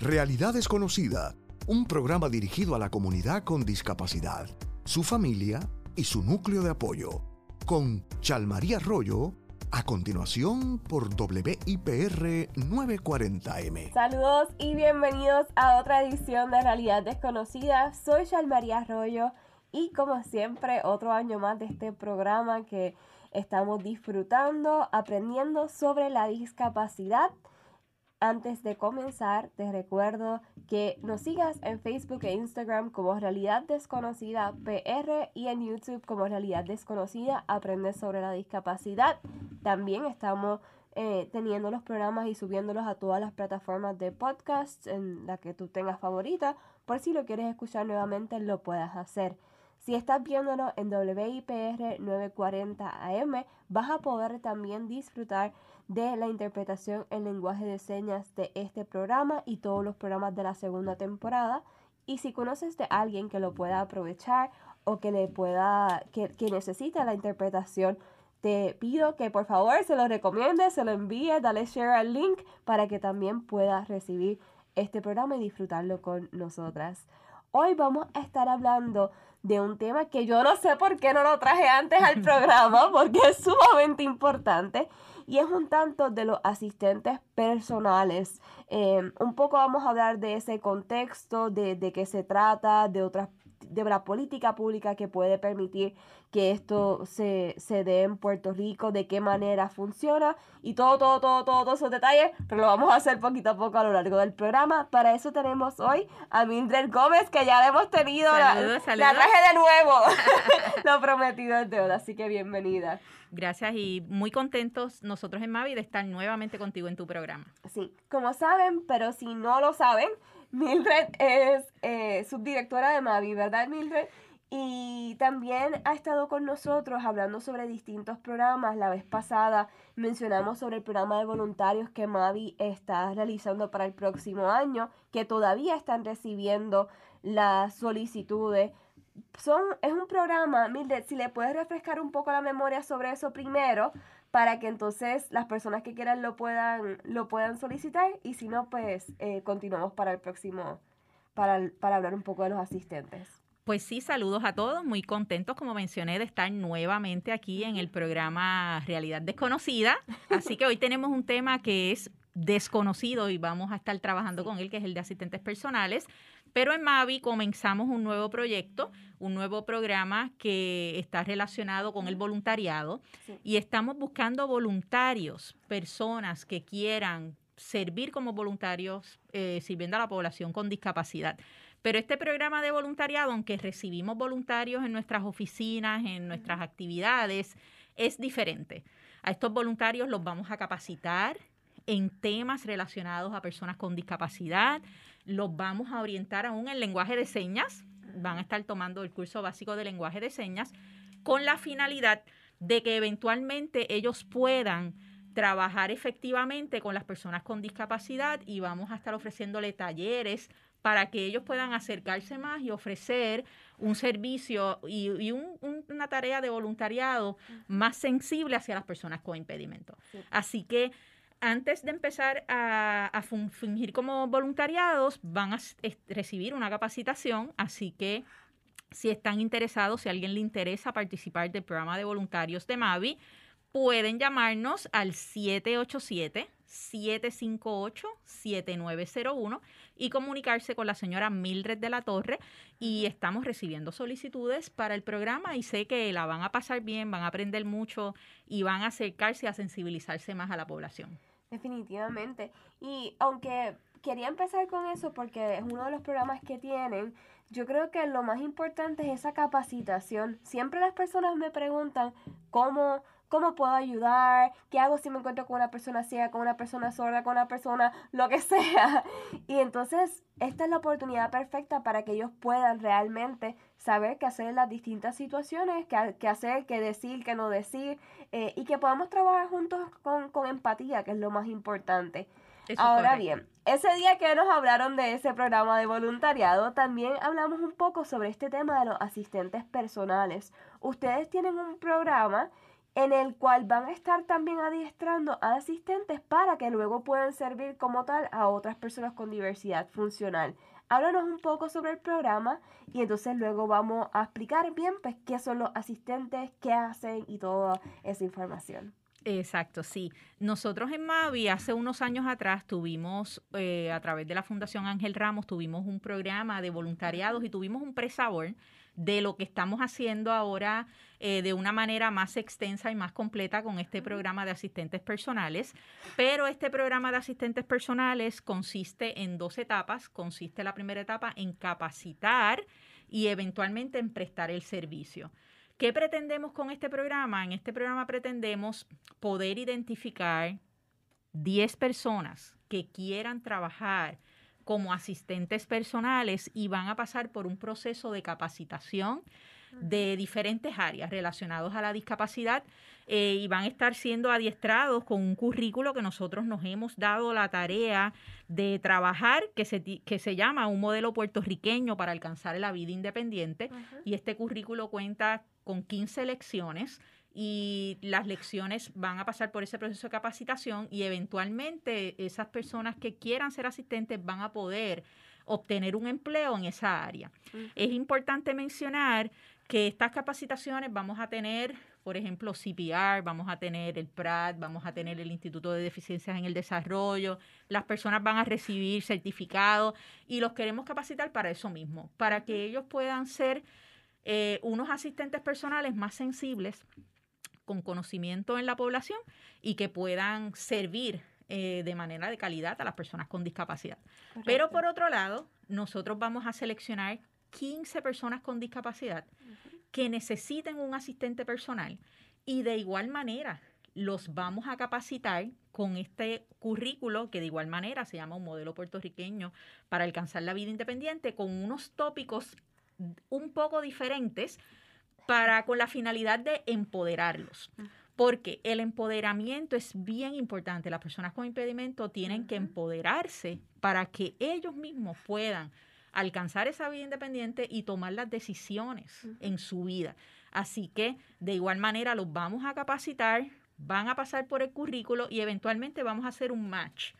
Realidad Desconocida, un programa dirigido a la comunidad con discapacidad, su familia y su núcleo de apoyo, con Chalmaría Arroyo, a continuación por WIPR 940M. Saludos y bienvenidos a otra edición de Realidad Desconocida. Soy Chalmaría Arroyo y como siempre otro año más de este programa que estamos disfrutando, aprendiendo sobre la discapacidad. Antes de comenzar, te recuerdo que nos sigas en Facebook e Instagram como Realidad Desconocida PR y en YouTube como Realidad Desconocida Aprende sobre la discapacidad. También estamos eh, teniendo los programas y subiéndolos a todas las plataformas de podcast en la que tú tengas favorita. Por si lo quieres escuchar nuevamente, lo puedas hacer. Si estás viéndolo en WIPR 940 AM, vas a poder también disfrutar de la interpretación en lenguaje de señas de este programa y todos los programas de la segunda temporada. Y si conoces de alguien que lo pueda aprovechar o que le pueda, que, que necesita la interpretación, te pido que por favor se lo recomiende, se lo envíe, dale share al link para que también pueda recibir este programa y disfrutarlo con nosotras. Hoy vamos a estar hablando de un tema que yo no sé por qué no lo traje antes al programa, porque es sumamente importante, y es un tanto de los asistentes personales. Em, un poco vamos a hablar de ese contexto, de, de qué se trata, de otras de la política pública que puede permitir que esto se, se dé en Puerto Rico, de qué manera funciona y todo, todo, todo, todo, todos esos detalles, pero lo vamos a hacer poquito a poco a lo largo del programa. Para eso tenemos hoy a Mildred Gómez, que ya hemos tenido, la, la, traje de nuevo, lo prometido es deuda, así que bienvenida. Gracias y muy contentos nosotros en Mavi de estar nuevamente contigo en tu programa. Sí, como saben, pero si no lo saben, Mildred es eh, subdirectora de Mavi, ¿verdad, Mildred? Y también ha estado con nosotros hablando sobre distintos programas. La vez pasada mencionamos sobre el programa de voluntarios que Mavi está realizando para el próximo año, que todavía están recibiendo las solicitudes. Son, es un programa, Mildred, si le puedes refrescar un poco la memoria sobre eso primero, para que entonces las personas que quieran lo puedan, lo puedan solicitar y si no, pues eh, continuamos para el próximo, para, para hablar un poco de los asistentes. Pues sí, saludos a todos, muy contentos, como mencioné, de estar nuevamente aquí en el programa Realidad Desconocida. Así que hoy tenemos un tema que es desconocido y vamos a estar trabajando con él, que es el de asistentes personales. Pero en Mavi comenzamos un nuevo proyecto, un nuevo programa que está relacionado con el voluntariado y estamos buscando voluntarios, personas que quieran servir como voluntarios eh, sirviendo a la población con discapacidad. Pero este programa de voluntariado, aunque recibimos voluntarios en nuestras oficinas, en nuestras actividades, es diferente. A estos voluntarios los vamos a capacitar en temas relacionados a personas con discapacidad, los vamos a orientar aún en lenguaje de señas, van a estar tomando el curso básico de lenguaje de señas, con la finalidad de que eventualmente ellos puedan trabajar efectivamente con las personas con discapacidad y vamos a estar ofreciéndole talleres para que ellos puedan acercarse más y ofrecer un servicio y, una tarea de voluntariado más sensible hacia las personas con impedimento. Así que antes de empezar a, fungir como voluntariados, van a recibir una capacitación, así que si están interesados, si a alguien le interesa participar del programa de voluntarios de Mavi, pueden llamarnos al 787-758-7901 y comunicarse con la señora Mildred de la Torre. Y estamos recibiendo solicitudes para el programa y sé que la van a pasar bien, van a aprender mucho y van a acercarse a sensibilizarse más a la población. Definitivamente. Y aunque quería empezar con eso porque es uno de los programas que tienen, yo creo que lo más importante es esa capacitación. Siempre las personas me preguntan cómo ¿Cómo puedo ayudar? ¿Qué hago si me encuentro con una persona ciega, con una persona sorda, con una persona lo que sea? Y entonces esta es la oportunidad perfecta para que ellos puedan realmente saber qué hacer en las distintas situaciones, qué, hacer, qué decir, qué no decir, eh, y que podamos trabajar juntos con, con, empatía, que es lo más importante. Ahora bien, ese día que nos hablaron de ese programa de voluntariado, también hablamos un poco sobre este tema de los asistentes personales. Ustedes tienen un programa en el cual van a estar también adiestrando a asistentes para que luego puedan servir como tal a otras personas con diversidad funcional. Háblanos un poco sobre el programa y entonces luego vamos a explicar bien pues, qué son los asistentes, qué hacen y toda esa información. Exacto, sí. Nosotros en Mavi hace unos años atrás tuvimos, eh, a través de la Fundación Ángel Ramos, tuvimos un programa de voluntariados y tuvimos un presabor de lo que estamos haciendo ahora eh, de una manera más extensa y más completa con este programa de asistentes personales. Pero este programa de asistentes personales consiste en dos etapas. Consiste la primera etapa en capacitar y eventualmente en prestar el servicio. ¿Qué pretendemos con este programa? En este programa pretendemos poder identificar 10 personas que quieran trabajar como asistentes personales y van a pasar por un proceso de capacitación de diferentes áreas relacionadas a la discapacidad eh, y van a estar siendo adiestrados con un currículo que nosotros nos hemos dado la tarea de trabajar, que se, que se llama un modelo puertorriqueño para alcanzar la vida independiente. Y este currículo cuenta con 15 lecciones y las lecciones van a pasar por ese proceso de capacitación y eventualmente esas personas que quieran ser asistentes van a poder obtener un empleo en esa área. Es importante mencionar que estas capacitaciones vamos a tener, por ejemplo, CPR, vamos a tener el PRAD, vamos a tener el Instituto de Deficiencias en el Desarrollo, las personas van a recibir certificados y los queremos capacitar para eso mismo, para que ellos puedan ser eh, unos asistentes personales más sensibles, con conocimiento en la población y que puedan servir eh, de manera de calidad a las personas con discapacidad. Pero por otro lado, nosotros vamos a seleccionar 15 personas con discapacidad que necesiten un asistente personal y de igual manera los vamos a capacitar con este currículo que de igual manera se llama un modelo puertorriqueño para alcanzar la vida independiente con unos tópicos un poco diferentes para con la finalidad de empoderarlos. Porque el empoderamiento es bien importante. Las personas con impedimento tienen que empoderarse para que ellos mismos puedan alcanzar esa vida independiente y tomar las decisiones en su vida. Así que de igual manera los vamos a capacitar, van a pasar por el currículo y eventualmente vamos a hacer un match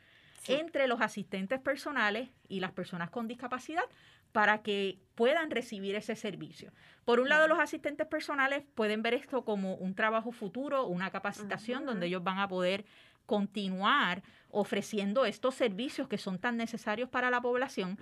entre los asistentes personales y las personas con discapacidad para que puedan recibir ese servicio. Por un lado, los asistentes personales pueden ver esto como un trabajo futuro, una capacitación donde ellos van a poder continuar ofreciendo estos servicios que son tan necesarios para la población.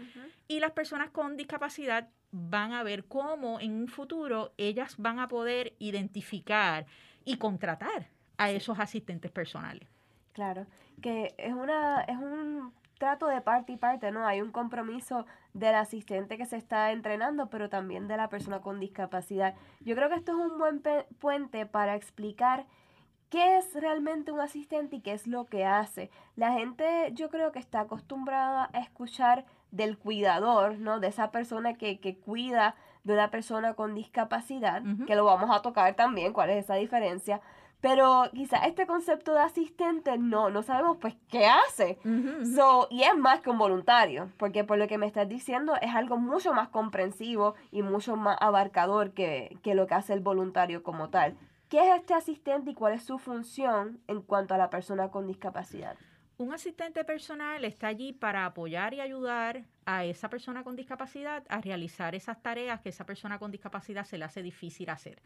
Y las personas con discapacidad van a ver cómo en un futuro ellas van a poder identificar y contratar a esos asistentes personales. Claro, que es una es un trato de parte y parte, ¿no? Hay un compromiso del asistente que se está entrenando, pero también de la persona con discapacidad. Yo creo que esto es un buen puente para explicar qué es realmente un asistente y qué es lo que hace. La gente yo creo que está acostumbrada a escuchar del cuidador, ¿no? De esa persona que, que cuida de una persona con discapacidad, que lo vamos a tocar también, cuál es esa diferencia. Pero quizá este concepto de asistente no, no sabemos pues qué hace. so, y es más que un voluntario, porque por lo que me estás diciendo es algo mucho más comprensivo y mucho más abarcador que, que lo que hace el voluntario como tal. ¿Qué es este asistente y cuál es su función en cuanto a la persona con discapacidad? Un asistente personal está allí para apoyar y ayudar a esa persona con discapacidad a realizar esas tareas que esa persona con discapacidad se le hace difícil hacer.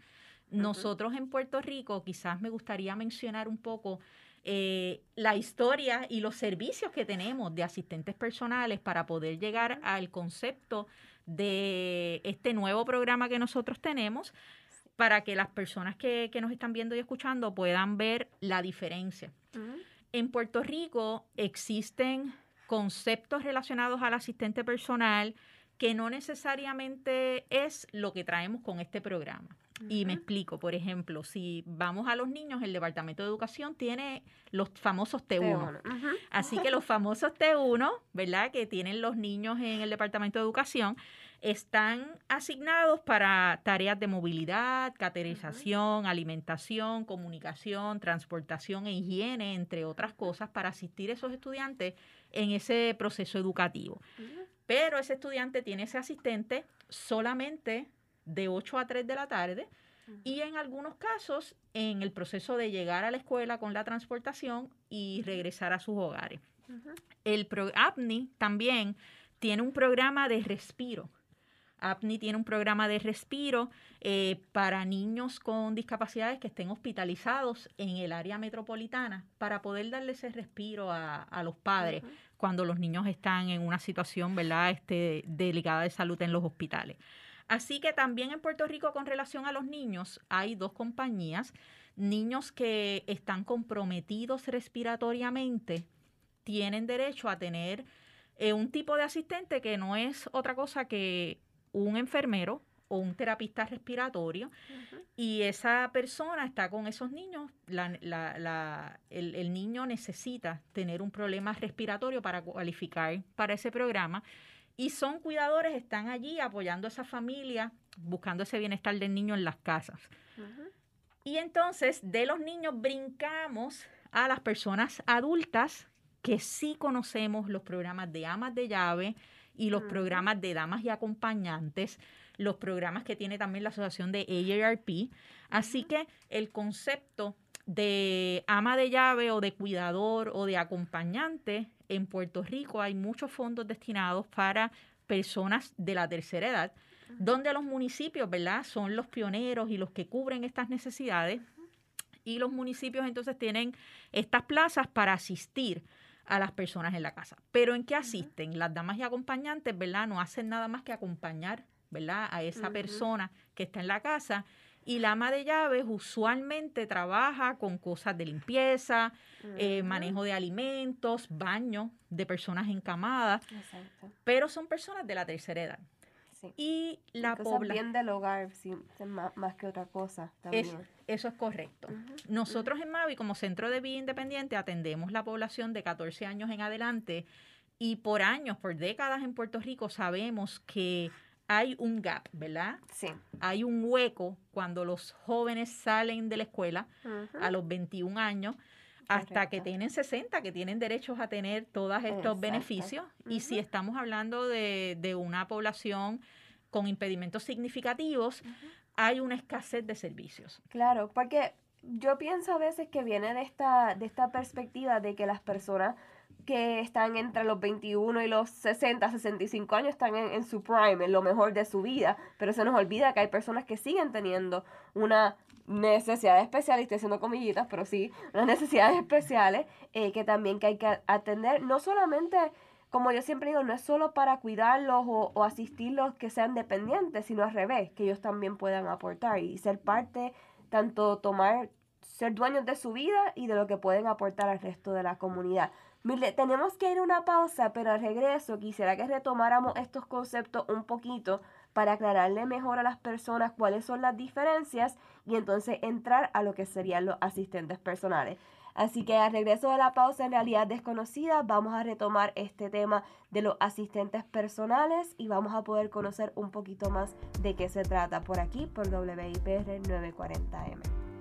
Nosotros en Puerto Rico, quizás me gustaría mencionar un poco eh, la historia y los servicios que tenemos de asistentes personales para poder llegar al concepto de este nuevo programa que nosotros tenemos para que las personas que, nos están viendo y escuchando puedan ver la diferencia. En Puerto Rico existen conceptos relacionados al asistente personal que no necesariamente es lo que traemos con este programa. Y me explico, por ejemplo, si vamos a los niños, el Departamento de Educación tiene los famosos T1. Así que los famosos T1, ¿verdad? Que tienen los niños en el Departamento de Educación, están asignados para tareas de movilidad, caterización, alimentación, comunicación, transportación e higiene, entre otras cosas, para asistir a esos estudiantes en ese proceso educativo. Pero ese estudiante tiene ese asistente solamente de 8 a 3 de la tarde y en algunos casos en el proceso de llegar a la escuela con la transportación y regresar a sus hogares. El APNI también tiene un programa de respiro. APNI tiene un programa de respiro eh, para niños con discapacidades que estén hospitalizados en el área metropolitana para poder darle ese respiro a, los padres cuando los niños están en una situación ¿verdad? Este, delicada de salud en los hospitales. Así que también en Puerto Rico con relación a los niños hay dos compañías. Niños que están comprometidos respiratoriamente tienen derecho a tener eh, un tipo de asistente que no es otra cosa que un enfermero o un terapista respiratorio y esa persona está con esos niños, el, el, niño necesita tener un problema respiratorio para cualificar para ese programa y son cuidadores, están allí apoyando a esa familia, buscando ese bienestar del niño en las casas. Y entonces de los niños brincamos a las personas adultas que sí conocemos los programas de amas de llave y los programas de damas y acompañantes, los programas que tiene también la asociación de AARP. Así que el concepto de ama de llave o de cuidador o de acompañante en Puerto Rico hay muchos fondos destinados para personas de la tercera edad, donde los municipios, ¿verdad? Son los pioneros y los que cubren estas necesidades. Y los municipios entonces tienen estas plazas para asistir a las personas en la casa. Pero ¿en qué asisten? Las damas y acompañantes, ¿verdad? No hacen nada más que acompañar, ¿verdad? A esa persona que está en la casa y la ama de llaves usualmente trabaja con cosas de limpieza, eh, manejo de alimentos, baño de personas encamadas, pero son personas de la tercera edad. Y la población del hogar, más, que otra cosa. También. Eso es correcto. Nosotros en Mavi, como Centro de Vida Independiente, atendemos la población de 14 años en adelante y por años, por décadas en Puerto Rico, sabemos que hay un gap, ¿verdad? Sí. Hay un hueco cuando los jóvenes salen de la escuela a los 21 años hasta que tienen 60, que tienen derechos a tener todos estos beneficios. Y si estamos hablando de, una población con impedimentos significativos, hay una escasez de servicios. Claro, porque yo pienso a veces que viene de esta, de esta perspectiva de que las personas que están entre los 21 y los 60, 65 años, están en, su prime, en lo mejor de su vida, pero se nos olvida que hay personas que siguen teniendo una necesidad especial, y estoy haciendo comillitas, pero sí, unas necesidades especiales eh, que también que hay que atender, no solamente, como yo siempre digo, no es solo para cuidarlos o, o asistirlos que sean dependientes, sino al revés, que ellos también puedan aportar y ser parte, tanto tomar, ser dueños de su vida y de lo que pueden aportar al resto de la comunidad. Mire, tenemos que ir a una pausa, pero al regreso quisiera que retomáramos estos conceptos un poquito para aclararle mejor a las personas cuáles son las diferencias y entonces entrar a lo que serían los asistentes personales. Así que al regreso de la pausa en realidad desconocida, vamos a retomar este tema de los asistentes personales y vamos a poder conocer un poquito más de qué se trata por aquí, por WIPR 940M.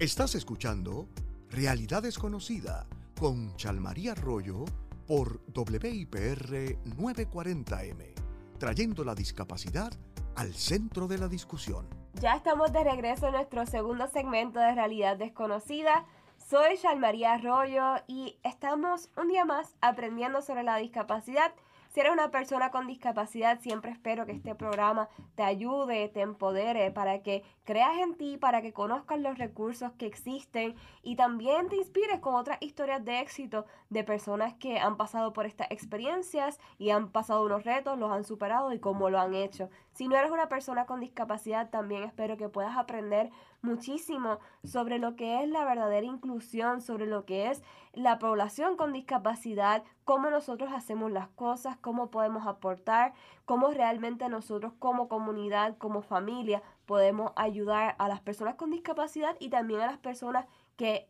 Estás escuchando Realidad Desconocida con Chalmaría Arroyo por WIPR 940M, trayendo la discapacidad al centro de la discusión. Ya estamos de regreso en nuestro segundo segmento de Realidad Desconocida. Soy Chalmaría Arroyo y estamos un día más aprendiendo sobre la discapacidad si eres una persona con discapacidad, siempre espero que este programa te ayude, te empodere para que creas en ti, para que conozcas los recursos que existen y también te inspires con otras historias de éxito de personas que han pasado por estas experiencias y han pasado unos retos, los han superado y cómo lo han hecho. Si no eres una persona con discapacidad, también espero que puedas aprender muchísimo sobre lo que es la verdadera inclusión, sobre lo que es la población con discapacidad, cómo nosotros hacemos las cosas, cómo podemos aportar, cómo realmente nosotros como comunidad, como familia, podemos ayudar a las personas con discapacidad y también a las personas que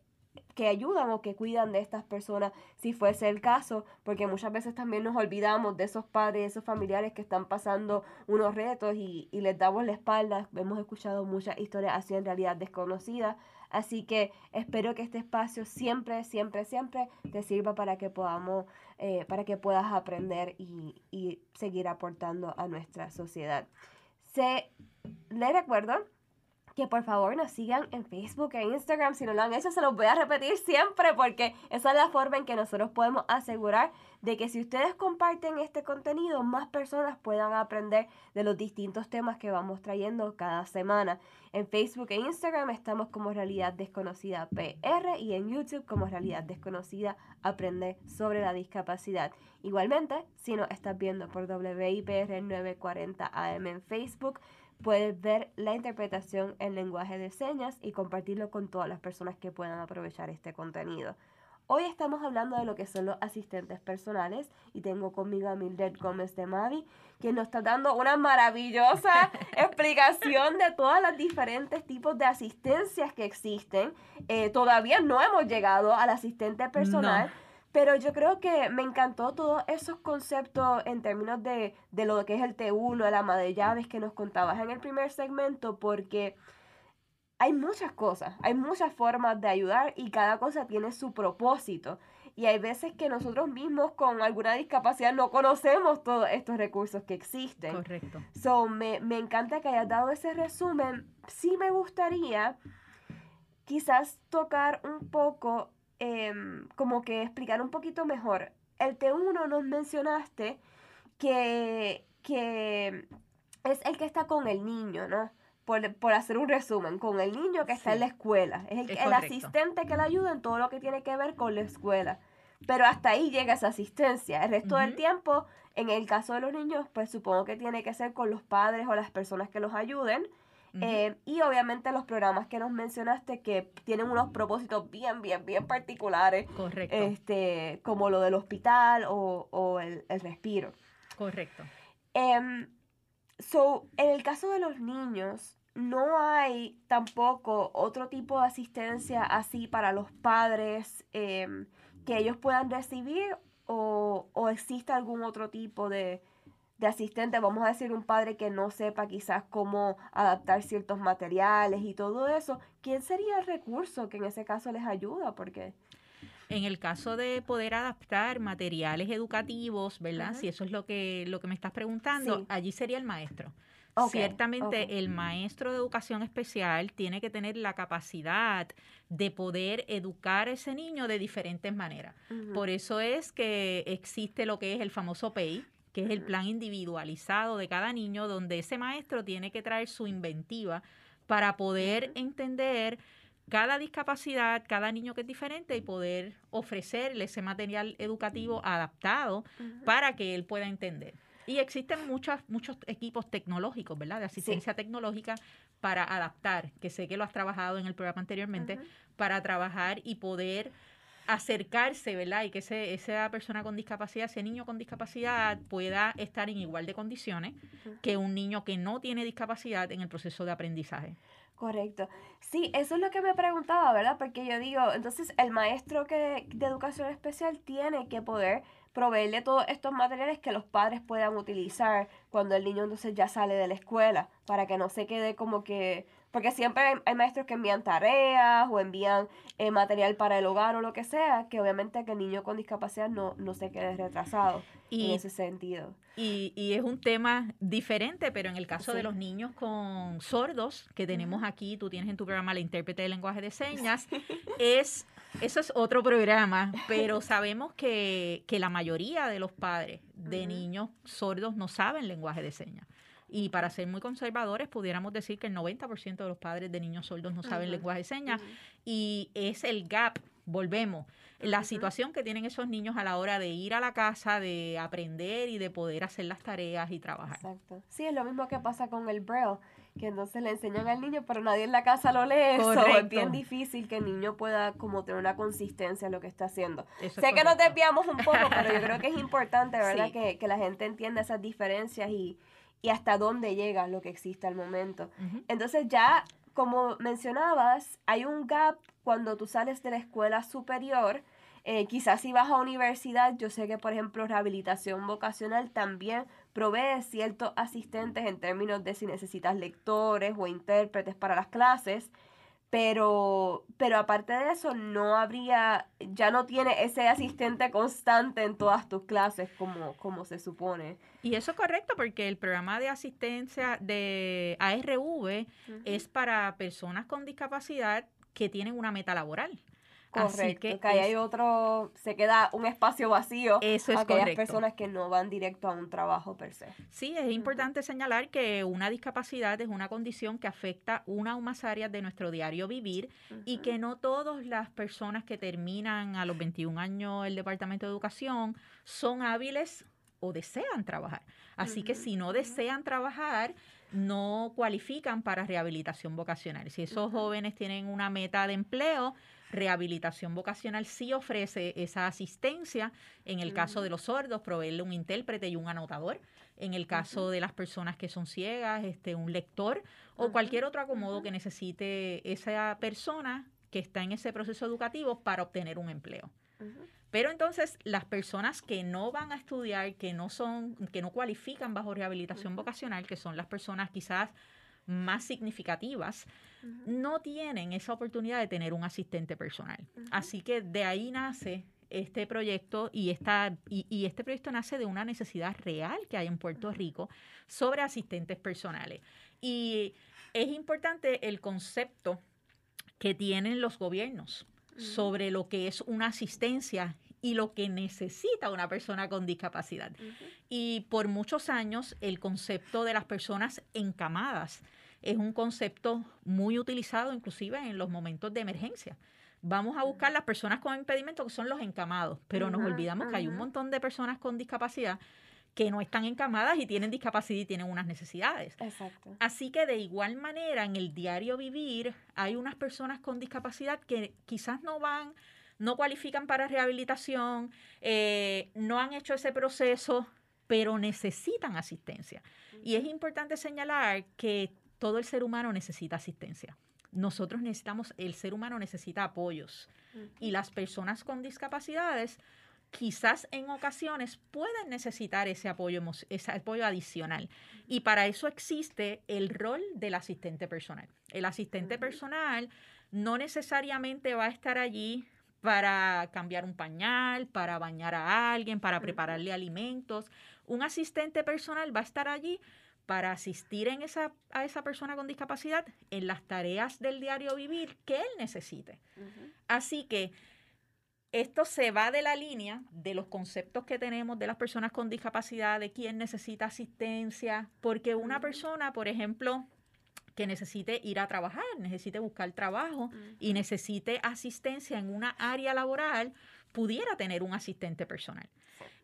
que ayudan o que cuidan de estas personas, si fuese el caso, porque muchas veces también nos olvidamos de esos padres, esos familiares que están pasando unos retos y, y les damos la espalda. Hemos escuchado muchas historias así en realidad desconocidas. Así que espero que este espacio siempre, siempre, siempre te sirva para que podamos, eh, para que puedas aprender y, y seguir aportando a nuestra sociedad. Se, le recuerdo que por favor nos sigan en Facebook e Instagram. Si no lo han hecho, se los voy a repetir siempre porque esa es la forma en que nosotros podemos asegurar de que si ustedes comparten este contenido, más personas puedan aprender de los distintos temas que vamos trayendo cada semana. En Facebook e Instagram estamos como Realidad Desconocida PR y en YouTube como Realidad Desconocida Aprender sobre la Discapacidad. Igualmente, si nos estás viendo por WIPR 940 AM en Facebook, puedes ver la interpretación en lenguaje de señas y compartirlo con todas las personas que puedan aprovechar este contenido. Hoy estamos hablando de lo que son los asistentes personales y tengo conmigo a Mildred Gómez de Mavi, que nos está dando una maravillosa explicación de todos los diferentes tipos de asistencias que existen. Eh, todavía no hemos llegado al asistente personal. Pero yo creo que me encantó todos esos conceptos en términos de, de lo que es el T1, el ama de llaves que nos contabas en el primer segmento, porque hay muchas cosas, hay muchas formas de ayudar y cada cosa tiene su propósito. Y hay veces que nosotros mismos con alguna discapacidad no conocemos todos estos recursos que existen. Correcto. So, me, me encanta que hayas dado ese resumen. Sí me gustaría quizás tocar un poco Em, como que explicar un poquito mejor. El T1 nos mencionaste que, que es el que está con el niño, ¿no? Por, por hacer un resumen, con el niño que está en la escuela. Es el, el asistente que le ayuda en todo lo que tiene que ver con la escuela. Pero hasta ahí llega esa asistencia. El resto del tiempo, en el caso de los niños, pues supongo que tiene que ser con los padres o las personas que los ayuden. Eh, y obviamente los programas que nos mencionaste que tienen unos propósitos bien, bien, bien particulares. Correcto. Este, como lo del hospital o, o el, el, respiro. Correcto. Um, so, en el caso de los niños, no hay tampoco otro tipo de asistencia así para los padres eh, que ellos puedan recibir o, o existe algún otro tipo de, de asistente, vamos a decir un padre que no sepa quizás cómo adaptar ciertos materiales y todo eso, ¿quién sería el recurso que en ese caso les ayuda? Porque en el caso de poder adaptar materiales educativos, ¿verdad? Si eso es lo que, lo que me estás preguntando, allí sería el maestro. Ciertamente el maestro de educación especial tiene que tener la capacidad de poder educar a ese niño de diferentes maneras. Por eso es que existe lo que es el famoso PEI, que es el plan individualizado de cada niño, donde ese maestro tiene que traer su inventiva para poder entender cada discapacidad, cada niño que es diferente y poder ofrecerle ese material educativo adaptado para que él pueda entender. Y existen muchos, muchos equipos tecnológicos, ¿verdad? De asistencia tecnológica para adaptar, que sé que lo has trabajado en el programa anteriormente, para trabajar y poder acercarse, ¿verdad? Y que ese, esa persona con discapacidad, ese niño con discapacidad pueda estar en igual de condiciones que un niño que no tiene discapacidad en el proceso de aprendizaje. Correcto. Sí, eso es lo que me preguntaba, ¿verdad? Porque yo digo, entonces el maestro que, de educación especial tiene que poder proveerle todos estos materiales que los padres puedan utilizar cuando el niño entonces ya sale de la escuela, para que no se quede como que porque siempre hay, maestros que envían tareas o envían eh, material para el hogar o lo que sea, que obviamente que el niño con discapacidad no, no se quede retrasado en ese sentido. Y, y, es un tema diferente, pero en el caso de los niños con sordos, que tenemos aquí, tú tienes en tu programa la intérprete de lenguaje de señas, es eso es otro programa, pero sabemos que, que, la mayoría de los padres de niños sordos no saben lenguaje de señas. Y para ser muy conservadores, pudiéramos decir que el 90% de los padres de niños sordos no saben lenguaje de señas. Y es el gap, volvemos, la situación que tienen esos niños a la hora de ir a la casa, de aprender y de poder hacer las tareas y trabajar. Exacto. Sí, es lo mismo que pasa con el Braille que entonces le enseñan al niño, pero nadie en la casa lo lee. Eso es bien difícil que el niño pueda como tener una consistencia en lo que está haciendo. sé que nos desviamos un poco, pero yo creo que es importante, ¿verdad? Que, que, la gente entienda esas diferencias y, y hasta dónde llega lo que existe al momento. Entonces ya como mencionabas, hay un gap cuando tú sales de la escuela superior. Eh, quizás si vas a universidad, yo sé que por ejemplo rehabilitación vocacional también provee ciertos asistentes en términos de si necesitas lectores o intérpretes para las clases. Pero, pero aparte de eso, no habría, ya no tiene ese asistente constante en todas tus clases como, como se supone. Y eso es correcto porque el programa de asistencia de ARV es para personas con discapacidad que tienen una meta laboral. Correcto, que, que ahí hay otro, se queda un espacio vacío eso es a aquellas personas que no van directo a un trabajo per se. Sí, es importante señalar que una discapacidad es una condición que afecta una o más áreas de nuestro diario vivir y que no todas las personas que terminan a los 21 años el Departamento de Educación son hábiles o desean trabajar. Así que si no desean trabajar, no cualifican para rehabilitación vocacional. Si esos jóvenes tienen una meta de empleo, rehabilitación vocacional sí ofrece esa asistencia. En el caso de los sordos, proveerle un intérprete y un anotador. En el caso de las personas que son ciegas, este, un lector o cualquier otro acomodo que necesite esa persona que está en ese proceso educativo para obtener un empleo. Pero entonces las personas que no van a estudiar, que no son, que no cualifican bajo rehabilitación vocacional, que son las personas quizás más significativas, no tienen esa oportunidad de tener un asistente personal. Así que de ahí nace este proyecto y, esta, y, este proyecto nace de una necesidad real que hay en Puerto Rico sobre asistentes personales. Y es importante el concepto que tienen los gobiernos sobre lo que es una asistencia y lo que necesita una persona con discapacidad. Y por muchos años el concepto de las personas encamadas es un concepto muy utilizado inclusive en los momentos de emergencia. Vamos a buscar las personas con impedimento que son los encamados, pero nos olvidamos que hay un montón de personas con discapacidad que no están encamadas y tienen discapacidad y tienen unas necesidades. Exacto. Así que de igual manera en el diario vivir hay unas personas con discapacidad que quizás no van, no cualifican para rehabilitación, eh, no han hecho ese proceso, pero necesitan asistencia. Y es importante señalar que todo el ser humano necesita asistencia. Nosotros necesitamos, el ser humano necesita apoyos y las personas con discapacidades quizás en ocasiones pueden necesitar ese apoyo, ese apoyo adicional. Y para eso existe el rol del asistente personal. El asistente personal no necesariamente va a estar allí para cambiar un pañal, para bañar a alguien, para prepararle alimentos. Un asistente personal va a estar allí para asistir en esa, a esa persona con discapacidad en las tareas del diario vivir que él necesite. Así que esto se va de la línea de los conceptos que tenemos de las personas con discapacidad, de quién necesita asistencia, porque una persona, por ejemplo, que necesite ir a trabajar, necesite buscar trabajo y necesite asistencia en una área laboral, pudiera tener un asistente personal.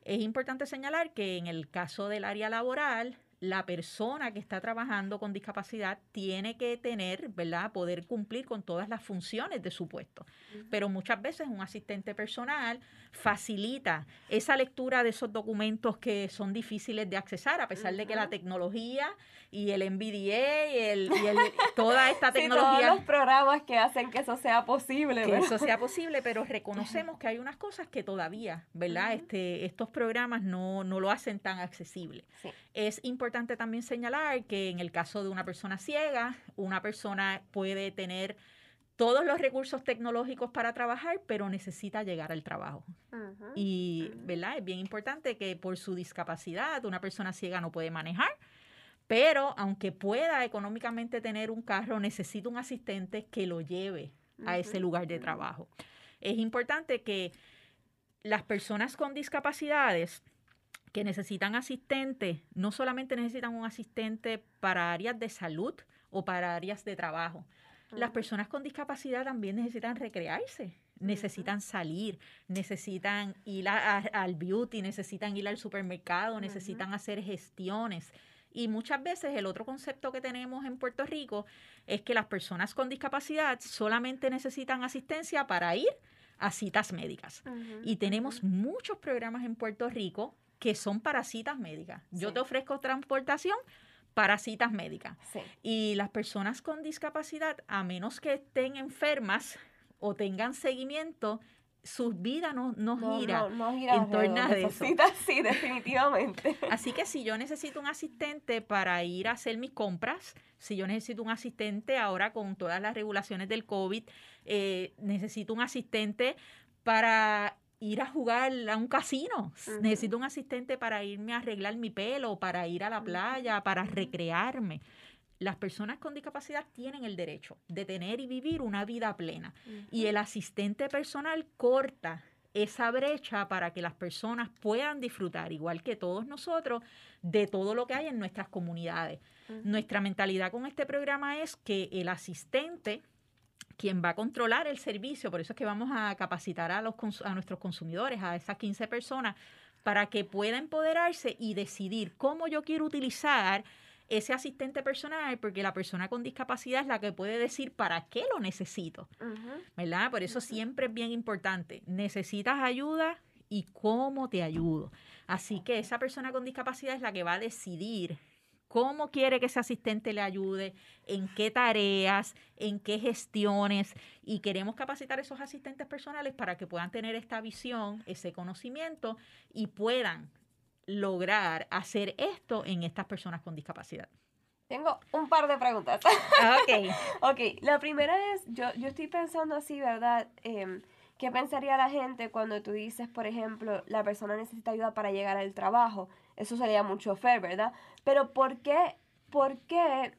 Es importante señalar que en el caso del área laboral, la persona que está trabajando con discapacidad tiene que tener, ¿verdad?, poder cumplir con todas las funciones de su puesto. Pero muchas veces un asistente personal facilita esa lectura de esos documentos que son difíciles de accesar, a pesar de que la tecnología y el NVDA y, el, toda esta tecnología... todos los programas que hacen que eso sea posible. Que eso sea posible, pero reconocemos que hay unas cosas que todavía, ¿verdad?, este, estos programas no, no lo hacen tan accesible. Es importante también señalar que en el caso de una persona ciega, una persona puede tener todos los recursos tecnológicos para trabajar, pero necesita llegar al trabajo. Y, ¿verdad? Es bien importante que por su discapacidad una persona ciega no puede manejar, pero aunque pueda económicamente tener un carro, necesita un asistente que lo lleve a ese lugar de trabajo. Es importante que las personas con discapacidades que necesitan asistente, no solamente necesitan un asistente para áreas de salud o para áreas de trabajo. Las personas con discapacidad también necesitan recrearse, necesitan salir, necesitan ir al beauty, necesitan ir al supermercado, necesitan hacer gestiones. Y muchas veces el otro concepto que tenemos en Puerto Rico es que las personas con discapacidad solamente necesitan asistencia para ir a citas médicas. y tenemos muchos programas en Puerto Rico que son para citas médicas. Yo te ofrezco transportación, para citas médicas. Y las personas con discapacidad, a menos que estén enfermas o tengan seguimiento, sus vidas no, no, gira, en torno a eso. Sí, definitivamente. Así que si yo necesito un asistente para ir a hacer mis compras, si yo necesito un asistente ahora con todas las regulaciones del COVID, eh, necesito un asistente para ir a jugar a un casino. Necesito un asistente para irme a arreglar mi pelo, para ir a la playa, para recrearme. Las personas con discapacidad tienen el derecho de tener y vivir una vida plena. Y el asistente personal corta esa brecha para que las personas puedan disfrutar, igual que todos nosotros, de todo lo que hay en nuestras comunidades. Nuestra mentalidad con este programa es que el asistente quien va a controlar el servicio, por eso es que vamos a capacitar a, los, a nuestros consumidores, a esas 15 personas, para que puedan empoderarse y decidir cómo yo quiero utilizar ese asistente personal, porque la persona con discapacidad es la que puede decir para qué lo necesito, ¿verdad? Por eso siempre es bien importante, necesitas ayuda y cómo te ayudo. Así que esa persona con discapacidad es la que va a decidir cómo quiere que ese asistente le ayude, en qué tareas, en qué gestiones. Y queremos capacitar a esos asistentes personales para que puedan tener esta visión, ese conocimiento y puedan lograr hacer esto en estas personas con discapacidad. Tengo un par de preguntas. Ah, ok. ok, la primera es, yo, yo estoy pensando así, ¿verdad? Em, ¿Qué pensaría la gente cuando tú dices, por ejemplo, la persona necesita ayuda para llegar al trabajo? Eso sería mucho chofer, ¿verdad? Pero ¿por qué, por qué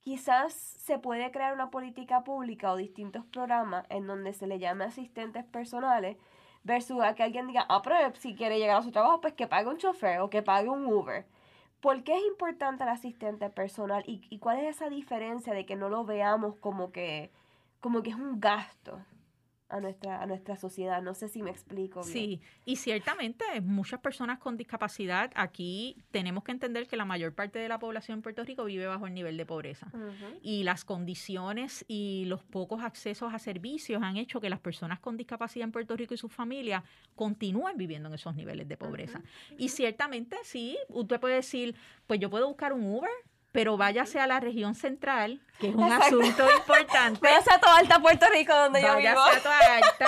quizás se puede crear una política pública o distintos programas en donde se le llame asistentes personales versus a que alguien diga, ah, pero si quiere llegar a su trabajo, pues que pague un chofer o que pague un Uber. ¿Por qué es importante el asistente personal y, y cuál es esa diferencia de que no lo veamos como que, como que es un gasto? A nuestra, a nuestra sociedad. No sé si me explico. Bien. Sí, y ciertamente muchas personas con discapacidad, aquí tenemos que entender que la mayor parte de la población en Puerto Rico vive bajo el nivel de pobreza. Y las condiciones y los pocos accesos a servicios han hecho que las personas con discapacidad en Puerto Rico y sus familias continúen viviendo en esos niveles de pobreza. Y ciertamente sí, usted puede decir, pues yo puedo buscar un Uber, pero váyase a la región central, que es un asunto importante. Váyase a toda Alta Puerto Rico, donde yo vivo. Váyase a toda Alta,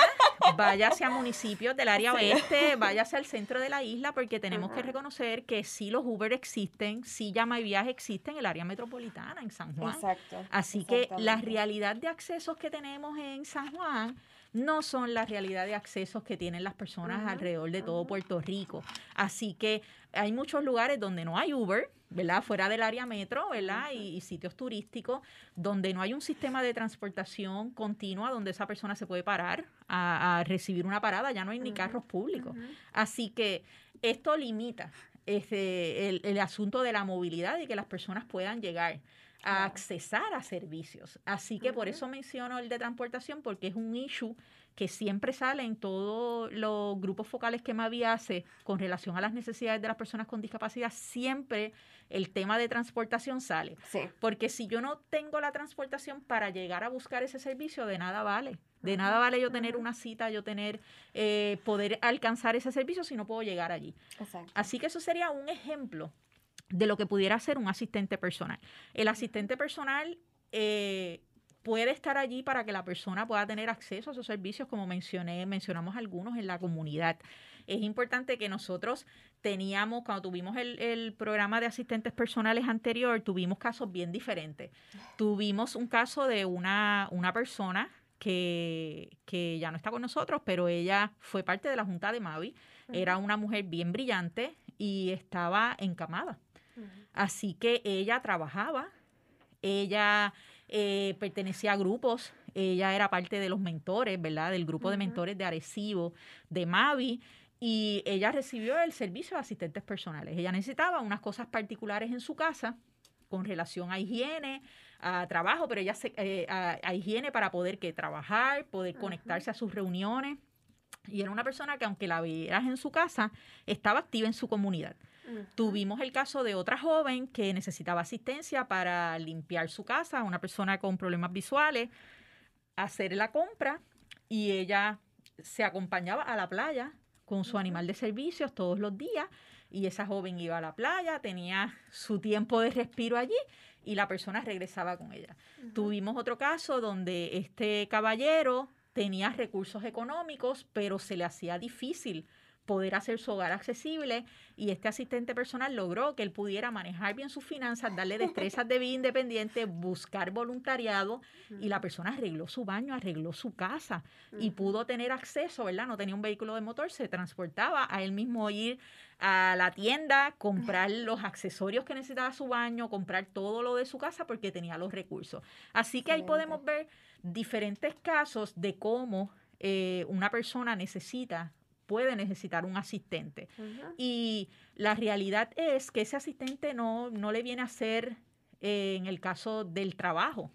váyase a municipios del área oeste, váyase al centro de la isla, porque tenemos que reconocer que sí los Uber existen, sí Llama y Viaje existen en el área metropolitana, en San Juan. Exacto. Así que la realidad de accesos que tenemos en San Juan no son la realidad de accesos que tienen las personas alrededor de todo Puerto Rico. Así que hay muchos lugares donde no hay Uber, ¿verdad? Fuera del área metro, ¿verdad? Y, sitios turísticos donde no hay un sistema de transportación continua donde esa persona se puede parar a, recibir una parada, ya no hay ni carros públicos. Así que esto limita este, el, el asunto de la movilidad y que las personas puedan llegar a accesar a servicios. Así que por eso menciono el de transportación, porque es un issue que siempre sale en todos los grupos focales que Mavi hace con relación a las necesidades de las personas con discapacidad, siempre el tema de transportación sale. Porque si yo no tengo la transportación para llegar a buscar ese servicio, de nada vale. De nada vale yo tener una cita, yo tener, eh, poder alcanzar ese servicio si no puedo llegar allí. Así que eso sería un ejemplo de lo que pudiera ser un asistente personal. El asistente personal eh, puede estar allí para que la persona pueda tener acceso a esos servicios, como mencioné, mencionamos algunos en la comunidad. Es importante que nosotros teníamos, cuando tuvimos el, programa de asistentes personales anterior, tuvimos casos bien diferentes. Tuvimos un caso de una, una persona que, que, ya no está con nosotros, pero ella fue parte de la Junta de Mavi. Era una mujer bien brillante y estaba encamada. Así que ella trabajaba, ella eh, pertenecía a grupos, ella era parte de los mentores, ¿verdad? Del grupo de mentores de Arecibo, de Mavi, y ella recibió el servicio de asistentes personales. Ella necesitaba unas cosas particulares en su casa con relación a higiene, a trabajo, pero ella se, eh, a, higiene para poder que trabajar, poder conectarse a sus reuniones. Y era una persona que aunque la vieras en su casa, estaba activa en su comunidad. Tuvimos el caso de otra joven que necesitaba asistencia para limpiar su casa, una persona con problemas visuales, hacer la compra y ella se acompañaba a la playa con su animal de servicios todos los días y esa joven iba a la playa, tenía su tiempo de respiro allí y la persona regresaba con ella. Tuvimos otro caso donde este caballero tenía recursos económicos, pero se le hacía difícil poder hacer su hogar accesible y este asistente personal logró que él pudiera manejar bien sus finanzas, darle destrezas de vida independiente, buscar voluntariado y la persona arregló su baño, arregló su casa y pudo tener acceso, ¿verdad? No tenía un vehículo de motor, se transportaba a él mismo ir a la tienda, comprar los accesorios que necesitaba su baño, comprar todo lo de su casa porque tenía los recursos. Así que ahí podemos ver diferentes casos de cómo eh, una persona necesita puede necesitar un asistente. Y la realidad es que ese asistente no, no le viene a ser, eh, en el caso del trabajo,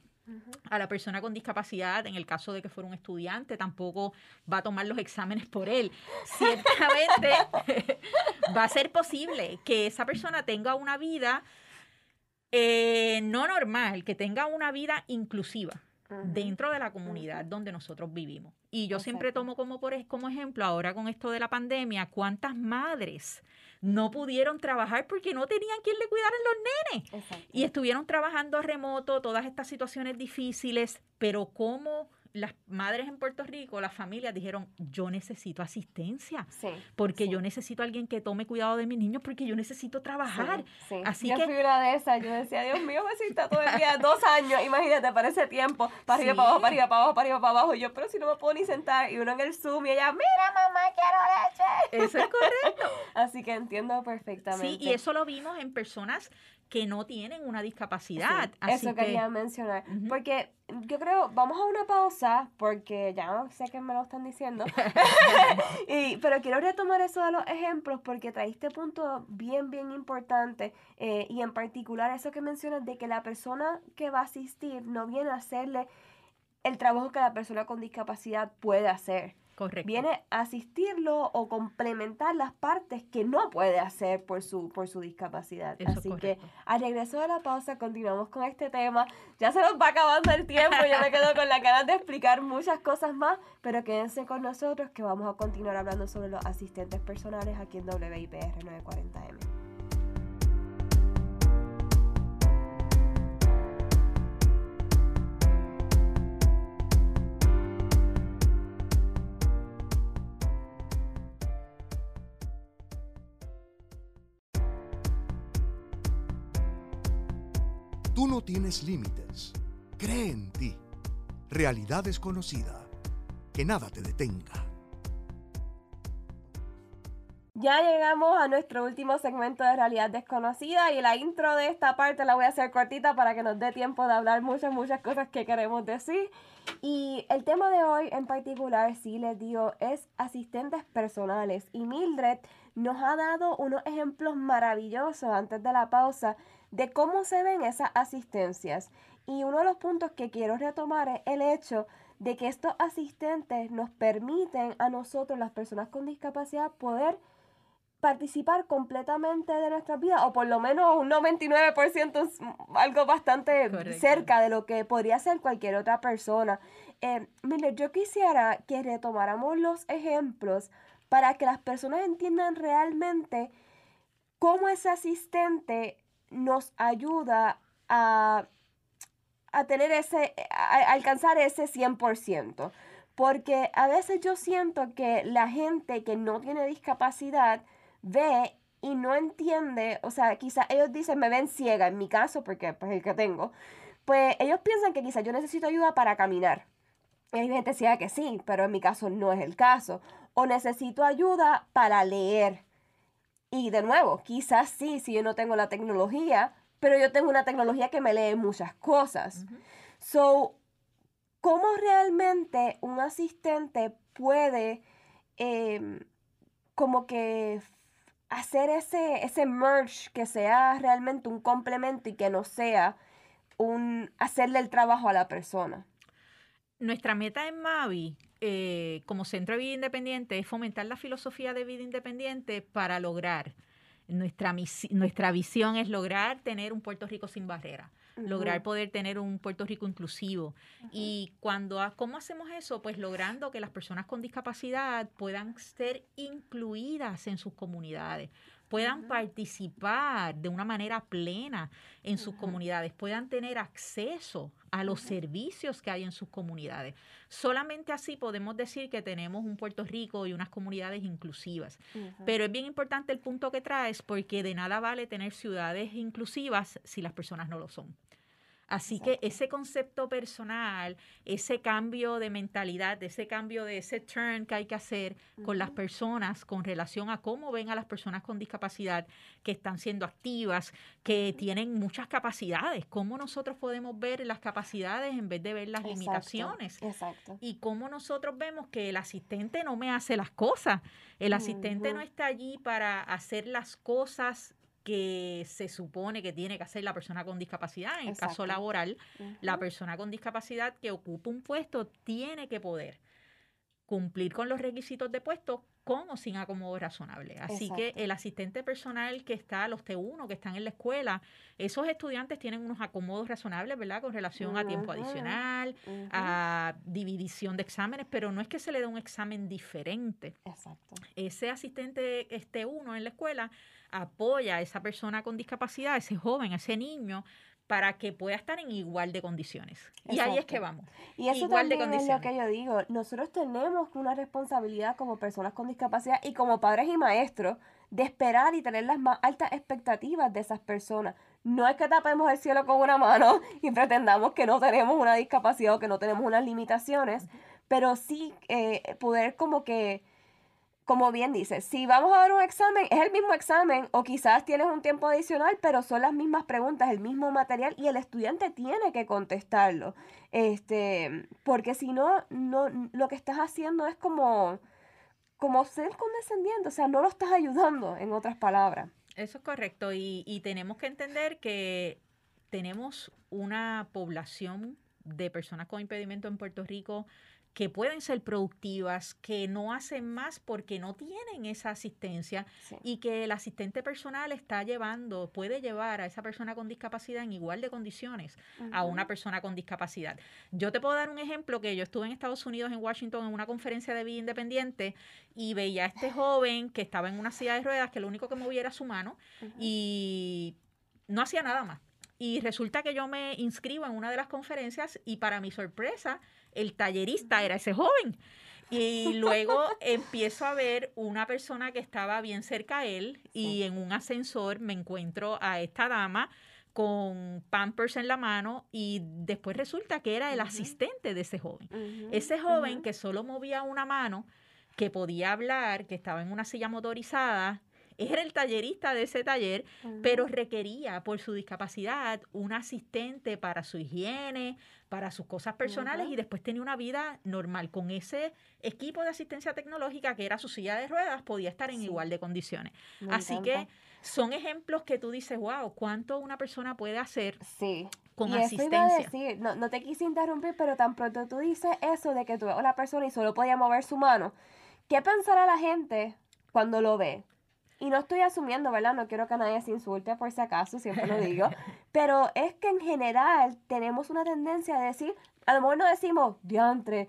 a la persona con discapacidad, en el caso de que fuera un estudiante, tampoco va a tomar los exámenes por él. Ciertamente va a ser posible que esa persona tenga una vida eh, no normal, que tenga una vida inclusiva dentro de la comunidad donde nosotros vivimos. Y yo siempre tomo como, por, como ejemplo, ahora con esto de la pandemia, cuántas madres no pudieron trabajar porque no tenían quien le cuidara los nenes. Y estuvieron trabajando a remoto, todas estas situaciones difíciles, pero cómo las madres en Puerto Rico, las familias dijeron, yo necesito asistencia, porque yo necesito a alguien que tome cuidado de mis niños, porque yo necesito trabajar. Así yo que... fui una de esas, yo decía, Dios mío, me siento todo el día, dos años, imagínate, para ese tiempo, para arriba, para abajo, para arriba, para abajo, para arriba, para abajo, y yo, pero si no me puedo ni sentar, y uno en el Zoom, y ella, mira mamá, quiero leche. Eso es correcto. Así que entiendo perfectamente. Sí, y eso lo vimos en personas que no tienen una discapacidad. eso quería mencionar. Porque yo creo, vamos a una pausa, porque ya no sé qué me lo están diciendo. y, pero quiero retomar eso de los ejemplos, porque traíste punto bien, bien importante. Eh, y en particular eso que mencionas de que la persona que va a asistir no viene a hacerle el trabajo que la persona con discapacidad puede hacer. Correcto. Viene a asistirlo o complementar las partes que no puede hacer por su, por su discapacidad. Así que al regreso de la pausa continuamos con este tema. Ya se nos va acabando el tiempo, yo me quedo con la ganas de explicar muchas cosas más, pero quédense con nosotros que vamos a continuar hablando sobre los asistentes personales aquí en WIPR 940M. No tienes límites. Cree en ti. Realidad desconocida. Que nada te detenga. Ya llegamos a nuestro último segmento de Realidad Desconocida y la intro de esta parte la voy a hacer cortita para que nos dé tiempo de hablar muchas, muchas cosas que queremos decir. Y el tema de hoy en particular, sí les digo, es asistentes personales. Y Mildred nos ha dado unos ejemplos maravillosos antes de la pausa de cómo se ven esas asistencias. Y uno de los puntos que quiero retomar es el hecho de que estos asistentes nos permiten a nosotros, las personas con discapacidad, poder participar completamente de nuestra vida, o por lo menos un 99%, algo bastante cerca de lo que podría ser cualquier otra persona. Eh, mire, yo quisiera que retomáramos los ejemplos para que las personas entiendan realmente cómo ese asistente nos ayuda a, tener ese, a alcanzar ese 100%. Porque a veces yo siento que la gente que no tiene discapacidad ve y no entiende, o sea, quizás ellos dicen me ven ciega, en mi caso, porque pues el que tengo, pues ellos piensan que quizás yo necesito ayuda para caminar. Y hay gente ciega que sí, pero en mi caso no es el caso. O necesito ayuda para leer. Y de nuevo, quizás sí, si yo no tengo la tecnología, pero yo tengo una tecnología que me lee muchas cosas. So, ¿cómo realmente un asistente puede em, como que hacer ese, ese merge que sea realmente un complemento y que no sea un hacerle el trabajo a la persona? Nuestra meta en Mavi eh, como Centro de Vida Independiente es fomentar la filosofía de vida independiente para lograr, nuestra, nuestra visión es lograr tener un Puerto Rico sin barreras lograr poder tener un Puerto Rico inclusivo. Y cuando, ¿cómo hacemos eso? Pues logrando que las personas con discapacidad puedan ser incluidas en sus comunidades, puedan participar de una manera plena en sus comunidades, puedan tener acceso a los servicios que hay en sus comunidades. Solamente así podemos decir que tenemos un Puerto Rico y unas comunidades inclusivas. Pero es bien importante el punto que traes porque de nada vale tener ciudades inclusivas si las personas no lo son. Así que ese concepto personal, ese cambio de mentalidad, ese cambio de ese turn que hay que hacer con las personas con relación a cómo ven a las personas con discapacidad que están siendo activas, que tienen muchas capacidades, cómo nosotros podemos ver las capacidades en vez de ver las Exacto, limitaciones Exacto. y cómo nosotros vemos que el asistente no me hace las cosas. El asistente no está allí para hacer las cosas que se supone que tiene que hacer la persona con discapacidad. En el caso laboral, la persona con discapacidad que ocupa un puesto tiene que poder cumplir con los requisitos de puesto con o sin acomodo razonable. Así que el asistente personal que está, los T1 que están en la escuela, esos estudiantes tienen unos acomodos razonables, ¿verdad? Con relación a tiempo adicional, a dividición de exámenes, pero no es que se le dé un examen diferente. Exacto. Ese asistente, este uno en la escuela, apoya a esa persona con discapacidad, a ese joven, a ese niño, para que pueda estar en igual de condiciones. Y ahí es que vamos. Y eso Igual de es lo que yo digo. Nosotros tenemos una responsabilidad como personas con discapacidad y como padres y maestros de esperar y tener las más altas expectativas de esas personas. No es que tapemos el cielo con una mano y pretendamos que no tenemos una discapacidad o que no tenemos unas limitaciones, pero sí eh, poder como que, como bien dice, si vamos a dar un examen, es el mismo examen o quizás tienes un tiempo adicional, pero son las mismas preguntas, el mismo material y el estudiante tiene que contestarlo. Este, porque si no, no, lo que estás haciendo es como, como ser condescendiente, o sea, no lo estás ayudando, en otras palabras. Eso es correcto. Y, y tenemos que entender que tenemos una población de personas con impedimento en Puerto Rico que pueden ser productivas, que no hacen más porque no tienen esa asistencia Sí. y que el asistente personal está llevando, puede llevar a esa persona con discapacidad en igual de condiciones a una persona con discapacidad. Yo te puedo dar un ejemplo que yo estuve en Estados Unidos, en Washington, en una conferencia de vida independiente y veía a este joven que estaba en una silla de ruedas que lo único que movía era su mano y no hacía nada más. Y resulta que yo me inscribo en una de las conferencias y para mi sorpresa, el tallerista era ese joven. Y luego empiezo a ver una persona que estaba bien cerca a él y en un ascensor me encuentro a esta dama con Pampers en la mano y después resulta que era el asistente de ese joven. Ese joven que solo movía una mano, que podía hablar, que estaba en una silla motorizada, era el tallerista de ese taller, pero requería por su discapacidad un asistente para su higiene, para sus cosas personales y después tenía una vida normal. Con ese equipo de asistencia tecnológica que era su silla de ruedas, podía estar en Sí. igual de condiciones. Me Así que son ejemplos que tú dices, wow, ¿cuánto una persona puede hacer Sí. con y eso iba a asistencia? decir, no, no te quise interrumpir, pero tan pronto tú dices eso de que tú ves a una persona y solo podía mover su mano, ¿qué pensará la gente cuando lo ve? Y no estoy asumiendo, ¿verdad? No quiero que nadie se insulte por si acaso, siempre lo digo. Pero es que en general tenemos una tendencia de decir, a lo mejor no decimos, diantre,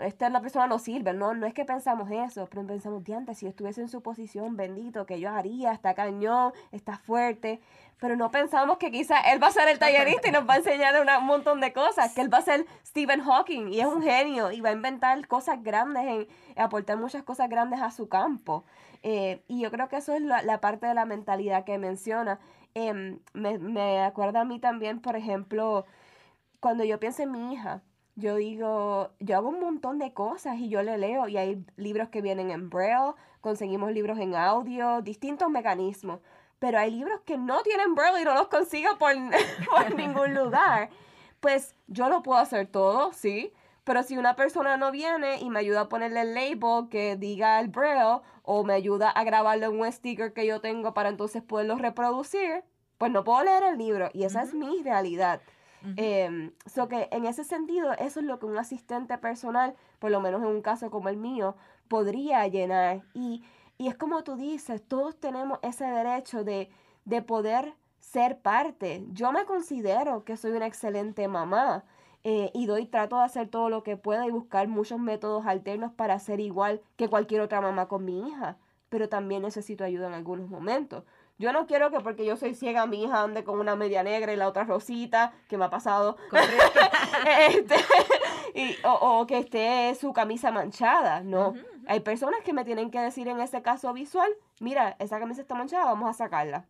esta la persona no sirve, no, no es que pensamos eso, pero pensamos, diantre, si yo estuviese en su posición, bendito, que yo haría, está cañón, está fuerte, pero no pensamos que quizás él va a ser el tallerista y nos va a enseñar una- un montón de cosas, que él va a ser Stephen Hawking y es un genio y va a inventar cosas grandes, en, aportar muchas cosas grandes a su campo. Eh, y yo creo que eso es la, la parte de la mentalidad que menciona. Em, me, me acuerda a mí también, por ejemplo, cuando yo pienso en mi hija, yo digo, yo hago un montón de cosas y yo le leo y hay libros que vienen en braille, conseguimos libros en audio, distintos mecanismos, pero hay libros que no tienen braille y no los consigo por, por ningún lugar. Pues yo lo puedo hacer todo, sí, pero si una persona no viene y me ayuda a ponerle el label que diga el braille o me ayuda a grabarle en un sticker que yo tengo para entonces poderlo reproducir, pues no puedo leer el libro y esa es mi realidad. Em, so que en ese sentido, eso es lo que un asistente personal, por lo menos en un caso como el mío, podría llenar. Y, y es como tú dices, todos tenemos ese derecho de, de poder ser parte. Yo me considero que soy una excelente mamá eh, y doy trato de hacer todo lo que pueda y buscar muchos métodos alternos para ser igual que cualquier otra mamá con mi hija. pero también necesito ayuda en algunos momentos. Yo no quiero que porque yo soy ciega mi hija ande con una media negra y la otra rosita, que me ha pasado. este, o, que esté su camisa manchada. No. Hay personas que me tienen que decir en ese caso visual, mira, esa camisa está manchada, vamos a sacarla.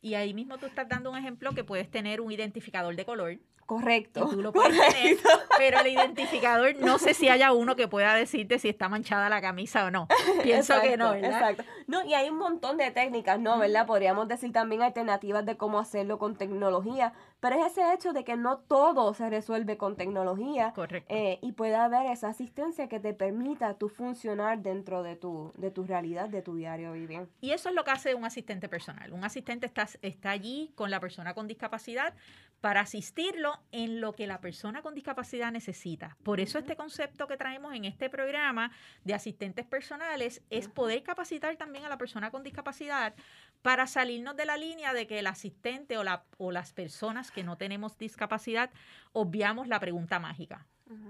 Y ahí mismo tú estás dando un ejemplo que puedes tener un identificador de color Correcto. tú lo puedes tener, pero el identificador, no sé si haya uno que pueda decirte si está manchada la camisa o no. Pienso que no, ¿verdad? Exacto. No, y hay un montón de técnicas, ¿no? ¿Verdad? Podríamos decir también alternativas de cómo hacerlo con tecnología, pero es ese hecho de que no todo se resuelve con tecnología. Correcto. Eh, y puede haber esa asistencia que te permita tú funcionar dentro de tu, de tu realidad, de tu diario vivir. Y eso es lo que hace un asistente personal. Un asistente está, está allí con la persona con discapacidad para asistirlo en lo que la persona con discapacidad necesita. Por eso este concepto que traemos en este programa de asistentes personales es poder capacitar también a la persona con discapacidad para salirnos de la línea de que el asistente o, la, o las personas que no tenemos discapacidad obviamos la pregunta mágica.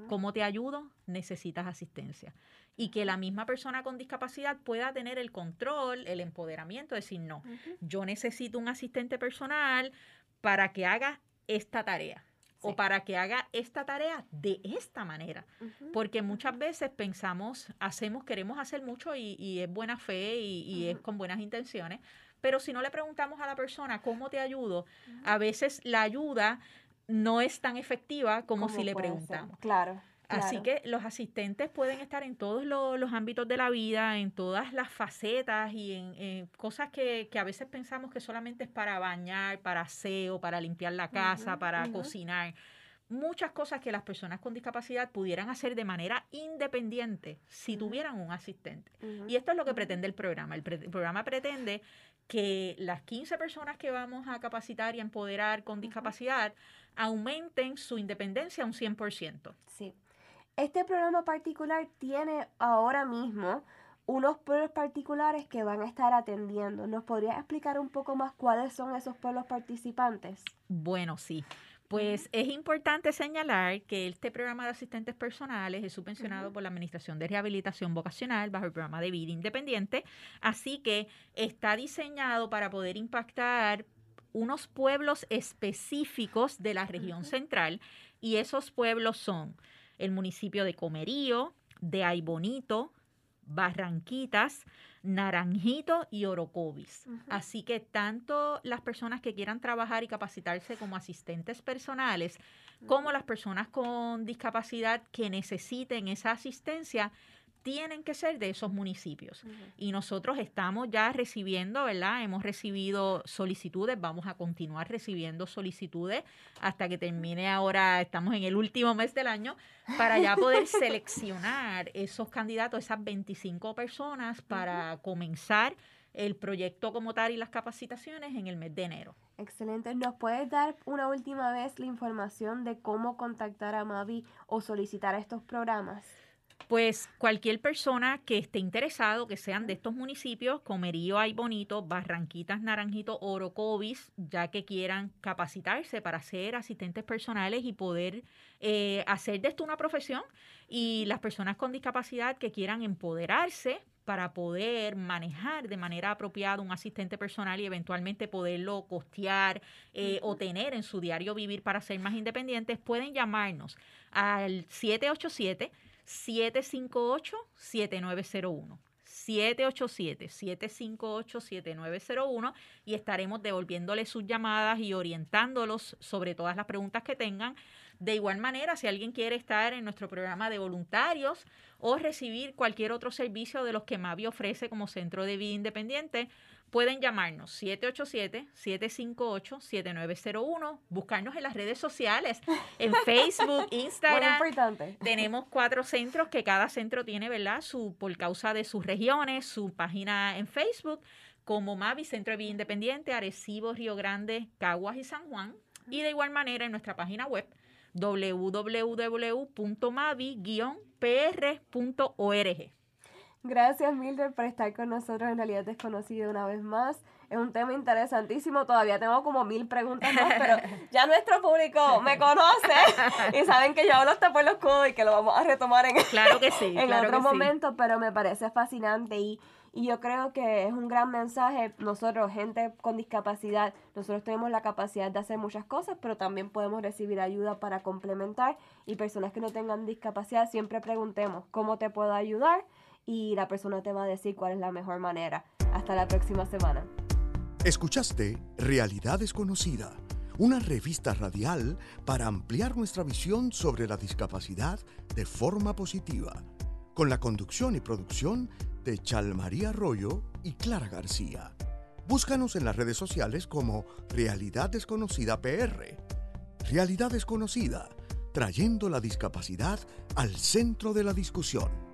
¿Cómo te ayudo? Necesitas asistencia. Y que la misma persona con discapacidad pueda tener el control, el empoderamiento, decir, no, yo necesito un asistente personal para que haga esta tarea o para que haga esta tarea de esta manera. Porque muchas veces pensamos, hacemos, queremos hacer mucho y, es buena fe y, es con buenas intenciones, pero si no le preguntamos a la persona cómo te ayudo, a veces la ayuda no es tan efectiva como si le preguntamos. Claro. Así que los asistentes pueden estar en todos los, ámbitos de la vida, en todas las facetas y en, cosas que, a veces pensamos que solamente es para bañar, para aseo, para limpiar la casa, para cocinar. Muchas cosas que las personas con discapacidad pudieran hacer de manera independiente si tuvieran un asistente. Y esto es lo que pretende el programa. El, el, programa pretende que las 15 personas que vamos a capacitar y empoderar con discapacidad aumenten su independencia un 100%. Sí. Este programa particular tiene ahora mismo unos pueblos particulares que van a estar atendiendo. ¿Nos podrías explicar un poco más cuáles son esos pueblos participantes? Bueno, sí. Pues es importante señalar que este programa de asistentes personales es subvencionado por la Administración de Rehabilitación Vocacional bajo el programa de vida independiente, así que está diseñado para poder impactar unos pueblos específicos de la región central y esos pueblos son el municipio de Comerío, de Aybonito, Barranquitas, Naranjito y Orocovis. Así que tanto las personas que quieran trabajar y capacitarse como asistentes personales, como las personas con discapacidad que necesiten esa asistencia, tienen que ser de esos municipios. Y nosotros estamos ya recibiendo, ¿verdad? Hemos recibido solicitudes, vamos a continuar recibiendo solicitudes hasta que termine ahora, estamos en el último mes del año, para ya poder seleccionar esos candidatos, esas 25 personas para comenzar el proyecto como tal y las capacitaciones en el mes de enero. Excelente. ¿Nos puedes dar una última vez la información de cómo contactar a Mavi o solicitar estos programas? Pues cualquier persona que esté interesado, que sean de estos municipios, Comerío, Ay Bonito, Barranquitas, Naranjito, Orocovis, ya que quieran capacitarse para ser asistentes personales y poder eh, hacer de esto una profesión, y las personas con discapacidad que quieran empoderarse para poder manejar de manera apropiada un asistente personal y eventualmente poderlo costear eh, o tener en su diario vivir para ser más independientes, pueden llamarnos al 787 758-7901. 787-758-7901 y estaremos devolviéndoles sus llamadas y orientándolos sobre todas las preguntas que tengan. De igual manera, si alguien quiere estar en nuestro programa de voluntarios o recibir cualquier otro servicio de los que Mavi ofrece como Centro de Vida Independiente, pueden llamarnos 787-758-7901, buscarnos en las redes sociales, en Facebook, Instagram. Tenemos cuatro centros que cada centro tiene, ¿verdad? Su, por causa de sus regiones, su página en Facebook, como Mavi, Centro de Vida Independiente, Arecibo, Río Grande, Caguas y San Juan. Y de igual manera en nuestra página web www.mavi-pr.org. Gracias, Mildred, por estar con nosotros en Realidad Desconocida una vez más. Es un tema interesantísimo. Todavía tengo como mil preguntas más, pero ya nuestro público me conoce y saben que yo hablo hasta por los codos y que lo vamos a retomar en, claro que sí, en otro momento, pero me parece fascinante y, Y yo creo que es un gran mensaje. Nosotros, gente con discapacidad, nosotros tenemos la capacidad de hacer muchas cosas, pero también podemos recibir ayuda para complementar. Y personas que no tengan discapacidad, siempre preguntemos, ¿cómo te puedo ayudar? Y la persona te va a decir cuál es la mejor manera. Hasta la próxima semana. Escuchaste Realidad Desconocida, una revista radial para ampliar nuestra visión sobre la discapacidad de forma positiva, con la conducción y producción de Chalmaría Arroyo y Clara García. Búscanos en las redes sociales como Realidad Desconocida PR. Realidad Desconocida, trayendo la discapacidad al centro de la discusión.